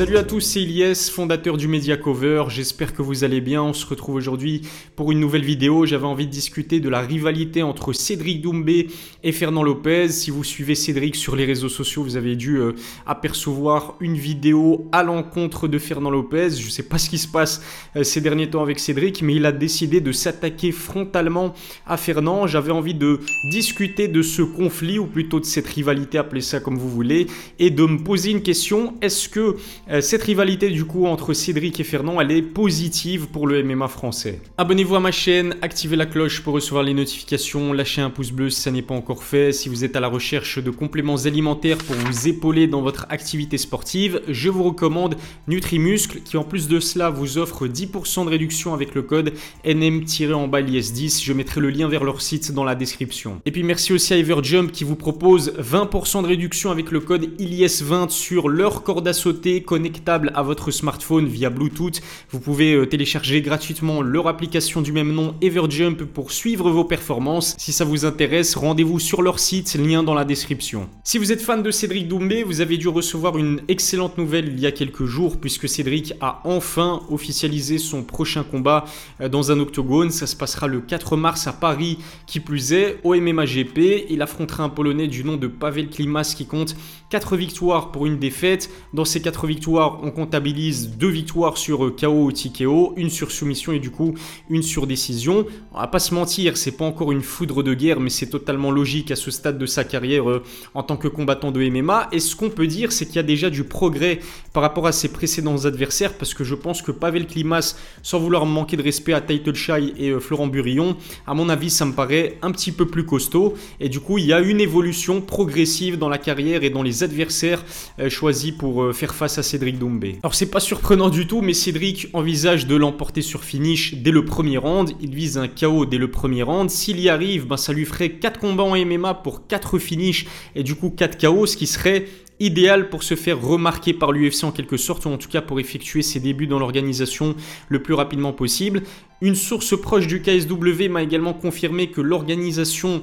Salut à tous, c'est Ilyes, fondateur du Media Cover. J'espère que vous allez bien. On se retrouve aujourd'hui pour une nouvelle vidéo. J'avais envie de discuter de la rivalité entre Cédric Doumbé et Fernand Lopez. Si vous suivez Cédric sur les réseaux sociaux, vous avez dû euh, apercevoir une vidéo à l'encontre de Fernand Lopez. Je ne sais pas ce qui se passe euh, ces derniers temps avec Cédric, mais il a décidé de s'attaquer frontalement à Fernand. J'avais envie de discuter de ce conflit, ou plutôt de cette rivalité, appelez ça comme vous voulez, et de me poser une question. Est-ce que cette rivalité du coup entre Cédric et Fernand, elle est positive pour le MMA français. Abonnez-vous à ma chaîne, activez la cloche pour recevoir les notifications, lâchez un pouce bleu si ça n'est pas encore fait. Si vous êtes à la recherche de compléments alimentaires pour vous épauler dans votre activité sportive, je vous recommande Nutrimuscle qui en plus de cela vous offre 10% de réduction avec le code NM-IS10. Je mettrai le lien vers leur site dans la description. Et puis merci aussi à Everjump qui vous propose 20% de réduction avec le code ILIS20 sur leur corde à sauter connectable à votre smartphone via Bluetooth. Vous pouvez euh, télécharger gratuitement leur application du même nom Everjump pour suivre vos performances. Si ça vous intéresse, rendez-vous sur leur site, lien dans la description. Si vous êtes fan de Cédric Doumbé, vous avez dû recevoir une excellente nouvelle il y a quelques jours puisque Cédric a enfin officialisé son prochain combat euh, dans un octogone. Ça se passera le 4 mars à Paris, qui plus est, au MMA GP. Il affrontera un Polonais du nom de Pavel Klimas qui compte 4 victoires pour une défaite. Dans ces 4 victoires, on comptabilise deux victoires sur euh, KO ou TKO, une sur soumission et du coup une sur décision. On va pas se mentir, c'est pas encore une foudre de guerre, mais c'est totalement logique à ce stade de sa carrière euh, en tant que combattant de MMA. Et ce qu'on peut dire, c'est qu'il y a déjà du progrès par rapport à ses précédents adversaires, parce que je pense que Pavel Klimas, sans vouloir manquer de respect à Title Shy et euh, Florent Burillon, à mon avis, ça me paraît un petit peu plus costaud. Et du coup, il y a une évolution progressive dans la carrière et dans les adversaires choisis pour faire face à Cédric Doumbé. Alors c'est pas surprenant du tout, mais Cédric envisage de l'emporter sur finish dès le premier round. Il vise un KO dès le premier round. S'il y arrive, ben, ça lui ferait 4 combats en MMA pour 4 finishes et du coup 4 KO, ce qui serait idéal pour se faire remarquer par l'UFC en quelque sorte, ou en tout cas pour effectuer ses débuts dans l'organisation le plus rapidement possible. Une source proche du KSW m'a également confirmé que l'organisation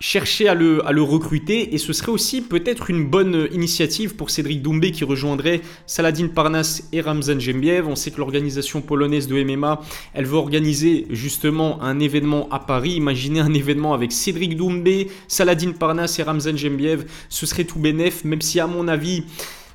chercher à le, recruter et ce serait aussi peut-être une bonne initiative pour Cédric Doumbé qui rejoindrait Saladin Parnas et Ramzan Jembiev. On sait que l'organisation polonaise de MMA, elle veut organiser justement un événement à Paris. Imaginez un événement avec Cédric Doumbé, Saladin Parnas et Ramzan Jembiev, ce serait tout bénef, même si à mon avis...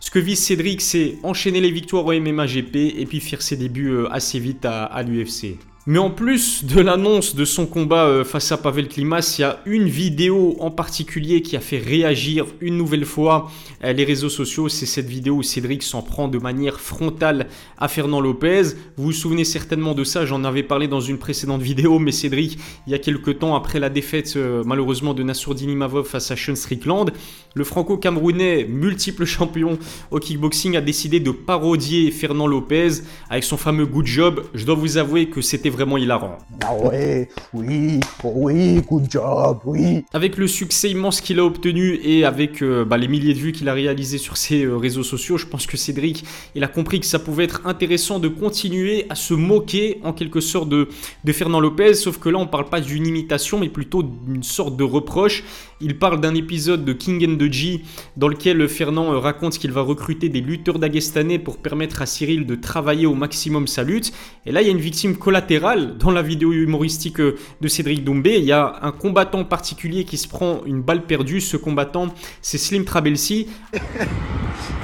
Ce que vise Cédric, c'est enchaîner les victoires au MMA GP et puis faire ses débuts euh, assez vite à l'UFC. Mais en plus de l'annonce de son combat euh, face à Pavel Klimas, il y a une vidéo en particulier qui a fait réagir une nouvelle fois euh, les réseaux sociaux. C'est cette vidéo où Cédric s'en prend de manière frontale à Fernand Lopez. Vous vous souvenez certainement de ça, j'en avais parlé dans une précédente vidéo, mais Cédric, il y a quelques temps après la défaite euh, malheureusement de Nassourdini Mavov face à Sean Strickland, le franco-camerounais, multiple champion au kickboxing, a décidé de parodier Fernand Lopez avec son fameux good job. Je dois vous avouer que c'était vraiment hilarant. Ah ouais, oui, oui, good job, oui. Avec le succès immense qu'il a obtenu et avec euh, bah, les milliers de vues qu'il a réalisées sur ses euh, réseaux sociaux, je pense que Cédric, il a compris que ça pouvait être intéressant de continuer à se moquer en quelque sorte de, de Fernand Lopez, sauf que là on parle pas d'une imitation, mais plutôt d'une sorte de reproche. Il parle d'un épisode de King and the G dans lequel Fernand euh, raconte qu'il va recruter des lutteurs dagestanais pour permettre à Cyril de travailler au maximum sa lutte. Et là, il y a une victime collatérale dans la vidéo humoristique euh, de Cédric Doumbé. Il y a un combattant particulier qui se prend une balle perdue. Ce combattant, c'est Slim Trabelsi.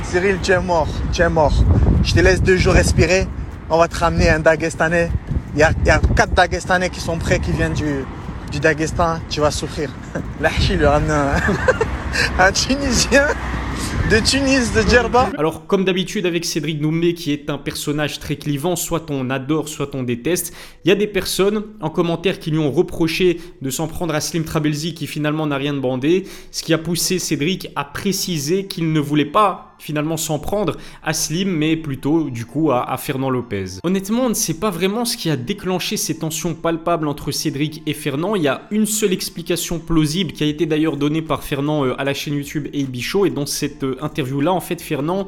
Cyril, tu es mort, tu es mort. Je te laisse deux jours respirer. On va te ramener un Dagestanais. Il y a, quatre Dagestanais qui sont prêts, qui viennent du, du Dagestan. Tu vas souffrir. Lachi lui ramène un, un Tunisien de Tunis, de Djerba. Alors, comme d'habitude avec Cédric Doumbé, qui est un personnage très clivant, soit on adore, soit on déteste, il y a des personnes en commentaire qui lui ont reproché de s'en prendre à Slim Trabelsi, qui finalement n'a rien demandé, ce qui a poussé Cédric à préciser qu'il ne voulait pas finalement s'en prendre à Slim, mais plutôt du coup à, Fernand Lopez. Honnêtement, on ne sait pas vraiment ce qui a déclenché ces tensions palpables entre Cédric et Fernand. Il y a une seule explication plausible qui a été d'ailleurs donnée par Fernand euh, à la chaîne YouTube AB Show, et dans cette euh, interview-là, en fait, Fernand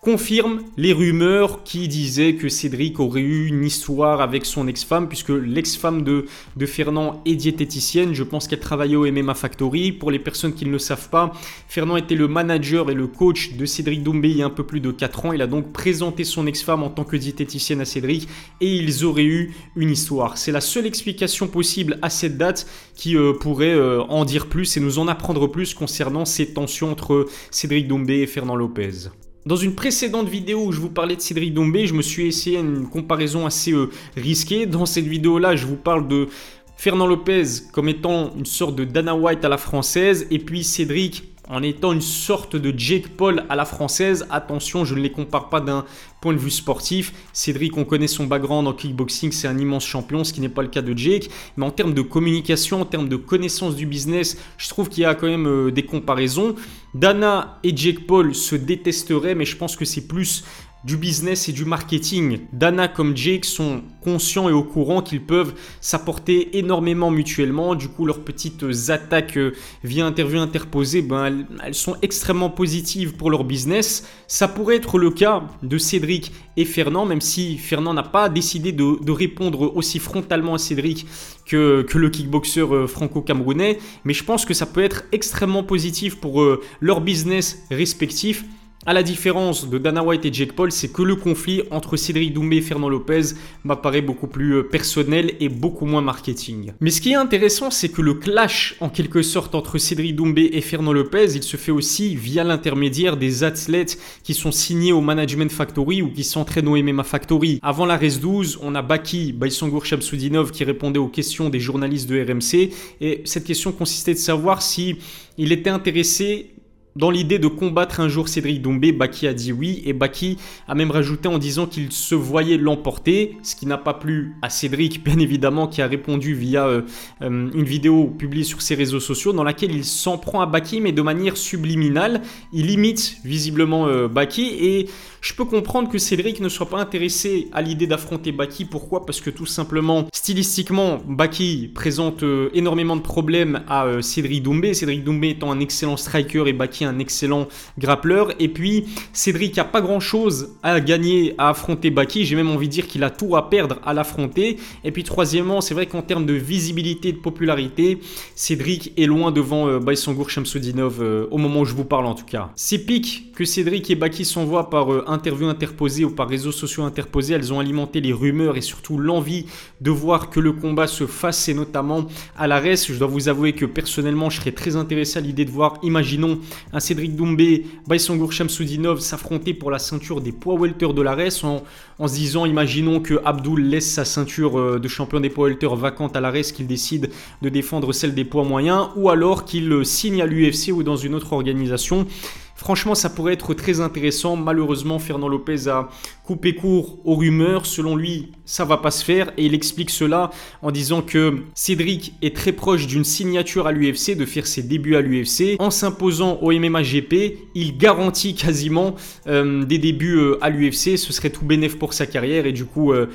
confirme les rumeurs qui disaient que Cédric aurait eu une histoire avec son ex-femme, puisque l'ex-femme de, Fernand est diététicienne. Je pense qu'elle travaillait au MMA Factory. Pour les personnes qui ne le savent pas, Fernand était le manager et le coach de Cédric Doumbé il y a un peu plus de 4 ans. Il a donc présenté son ex-femme en tant que diététicienne à Cédric et ils auraient eu une histoire. C'est la seule explication possible à cette date qui euh, pourrait euh, en dire plus et nous en apprendre plus concernant ces tensions entre Cédric Doumbé et Fernand Lopez. Dans une précédente vidéo où je vous parlais de Cédric Dombé, je me suis essayé une comparaison assez euh, risquée. Dans cette vidéo-là, je vous parle de Fernand Lopez comme étant une sorte de Dana White à la française et puis Cédric en étant une sorte de Jake Paul à la française. Attention, je ne les compare pas d'un point de vue sportif. Cédric, on connaît son background en kickboxing, c'est un immense champion, ce qui n'est pas le cas de Jake. Mais en termes de communication, en termes de connaissance du business, je trouve qu'il y a quand même euh, des comparaisons. Dana et Jake Paul se détesteraient, mais je pense que c'est plus du business et du marketing. Dana comme Jake sont conscients et au courant qu'ils peuvent s'apporter énormément mutuellement. Du coup, leurs petites attaques euh, via interview interposée, ben, elles, sont extrêmement positives pour leur business. Ça pourrait être le cas de Cédric et Fernand, même si Fernand n'a pas décidé de, répondre aussi frontalement à Cédric que, que le kickboxer euh, franco-camerounais. Mais je pense que ça peut être extrêmement positif pour euh, leur business respectif. À la différence de Dana White et Jake Paul, c'est que le conflit entre Cédric Doumbé et Fernand Lopez m'apparaît beaucoup plus euh, personnel et beaucoup moins marketing. Mais ce qui est intéressant, c'est que le clash en quelque sorte entre Cédric Doumbé et Fernand Lopez, il se fait aussi via l'intermédiaire des athlètes qui sont signés au Management Factory ou qui s'entraînent au MMA Factory. Avant la RES 12, on a Baki Baïsangour Shamsoudinov qui répondait aux questions des journalistes de RMC et cette question consistait de savoir si il était intéressé dans l'idée de combattre un jour Cédric Doumbé, Baki a dit oui et Baki a même rajouté en disant qu'il se voyait l'emporter, ce qui n'a pas plu à Cédric bien évidemment qui a répondu via euh, euh, une vidéo publiée sur ses réseaux sociaux dans laquelle il s'en prend à Baki mais de manière subliminale, il imite visiblement euh, Baki et je peux comprendre que Cédric ne soit pas intéressé à l'idée d'affronter Baki. Pourquoi? Parce que tout simplement, stylistiquement, Baki présente énormément de problèmes à Cédric Doumbé. Cédric Doumbé étant un excellent striker et Baki un excellent grappleur. Et puis, Cédric a pas grand chose à gagner à affronter Baki. J'ai même envie de dire qu'il a tout à perdre à l'affronter. Et puis, troisièmement, c'est vrai qu'en termes de visibilité, de popularité, Cédric est loin devant euh, Baïsangour Shamsudinov euh, au moment où je vous parle en tout cas. Ces pics que Cédric et Baki s'envoient par euh, interview interposée ou par réseaux sociaux interposés, elles ont alimenté les rumeurs et surtout l'envie de voir que le combat se fasse et notamment à la reste. Je dois vous avouer que personnellement, je serais très intéressé à l'idée de voir, imaginons, un Cédric Doumbé, Baïsangour Shamsudinov s'affronter pour la ceinture des poids welter de l'ARES en, en se disant, imaginons que Abdul laisse sa ceinture euh, de champion des poids welter vacante à l'ARES, qu'il décide de défendre celle des poids moyens, ou alors qu'il euh, signe à l'UFC ou dans une autre organisation. Franchement, ça pourrait être très intéressant. Malheureusement, Fernand Lopez a coupé court aux rumeurs. Selon lui, ça va pas se faire et il explique cela en disant que Cédric est très proche d'une signature à l'UFC, de faire ses débuts à l'UFC. En s'imposant au MMA GP, il garantit quasiment euh, des débuts euh, à l'UFC. Ce serait tout bénéf pour sa carrière et du coup, euh,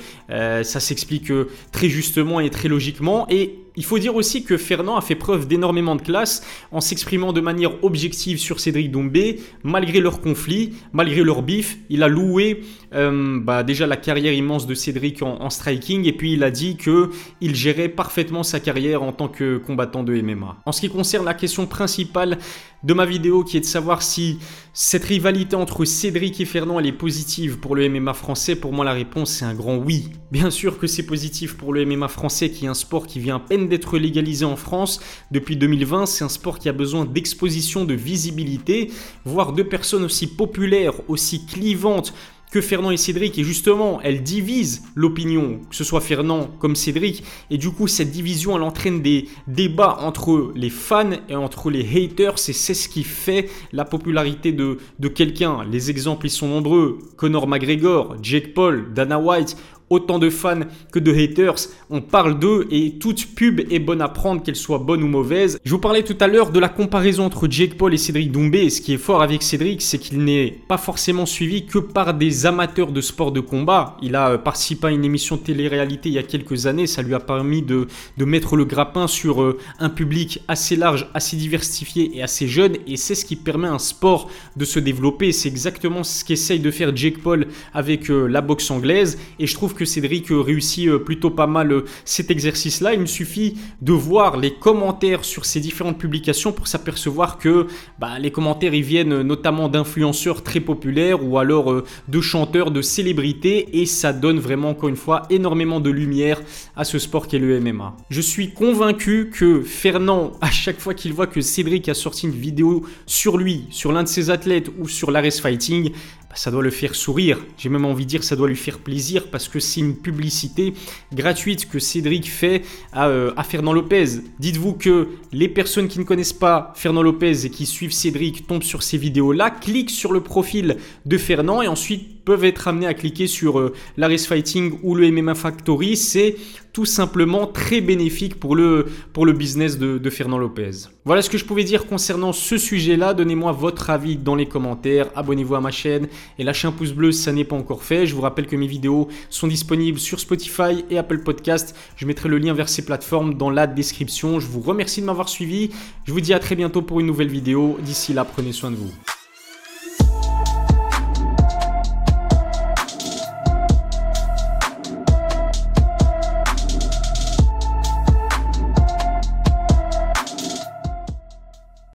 ça s'explique très justement et très logiquement. Et il faut dire aussi que Fernand a fait preuve d'énormément de classe en s'exprimant de manière objective sur Cédric Doumbé, malgré leur conflit, malgré leur bif. Il a loué euh, bah, déjà la carrière immense de Cédric en, striking et puis il a dit que il gérait parfaitement sa carrière en tant que combattant de MMA. En ce qui concerne la question principale de ma vidéo qui est de savoir si cette rivalité entre Cédric et Fernand elle est positive pour le MMA français, pour moi la réponse c'est un grand oui. Bien sûr que c'est positif pour le MMA français qui est un sport qui vient à peine d'être légalisé en France depuis 2020, c'est un sport qui a besoin d'exposition, de visibilité, voir deux personnes aussi populaires, aussi clivantes que Fernand et Cédric, et justement, elle divise l'opinion, que ce soit Fernand comme Cédric, et du coup, cette division, elle entraîne des débats entre les fans et entre les haters, et c'est ce qui fait la popularité de, de quelqu'un. Les exemples, ils sont nombreux. Conor McGregor, Jake Paul, Dana White, autant de fans que de haters. On parle d'eux et toute pub est bonne à prendre, qu'elle soit bonne ou mauvaise. Je vous parlais tout à l'heure de la comparaison entre Jake Paul et Cédric Doumbé. Ce qui est fort avec Cédric, c'est qu'il n'est pas forcément suivi que par des amateurs de sport de combat. Il a euh, participé à une émission de télé-réalité il y a quelques années. Ça lui a permis de, de mettre le grappin sur euh, un public assez large, assez diversifié et assez jeune. Et c'est ce qui permet un sport de se développer. C'est exactement ce qu'essaye de faire Jake Paul avec euh, la boxe anglaise. Et je trouve que Cédric réussit plutôt pas mal cet exercice-là. Il me suffit de voir les commentaires sur ces différentes publications pour s'apercevoir que bah, les commentaires ils viennent notamment d'influenceurs très populaires ou alors euh, de chanteurs, de célébrités et ça donne vraiment encore une fois énormément de lumière à ce sport qu'est le MMA. Je suis convaincu que Fernand, à chaque fois qu'il voit que Cédric a sorti une vidéo sur lui, sur l'un de ses athlètes ou sur l'Ares Fighting, ça doit le faire sourire. J'ai même envie de dire ça doit lui faire plaisir parce que c'est une publicité gratuite que Cédric fait à, euh, à Fernand Lopez. Dites-vous que les personnes qui ne connaissent pas Fernand Lopez et qui suivent Cédric tombent sur ces vidéos-là, cliquent sur le profil de Fernand et ensuite peuvent être amenés à cliquer sur euh, l'Aris Fighting ou le MMA Factory. C'est tout simplement très bénéfique pour le, pour le business de, de, Fernand Lopez. Voilà ce que je pouvais dire concernant ce sujet-là. Donnez-moi votre avis dans les commentaires. Abonnez-vous à ma chaîne et lâchez un pouce bleu si ça n'est pas encore fait. Je vous rappelle que mes vidéos sont disponibles sur Spotify et Apple Podcast. Je mettrai le lien vers ces plateformes dans la description. Je vous remercie de m'avoir suivi. Je vous dis à très bientôt pour une nouvelle vidéo. D'ici là, prenez soin de vous.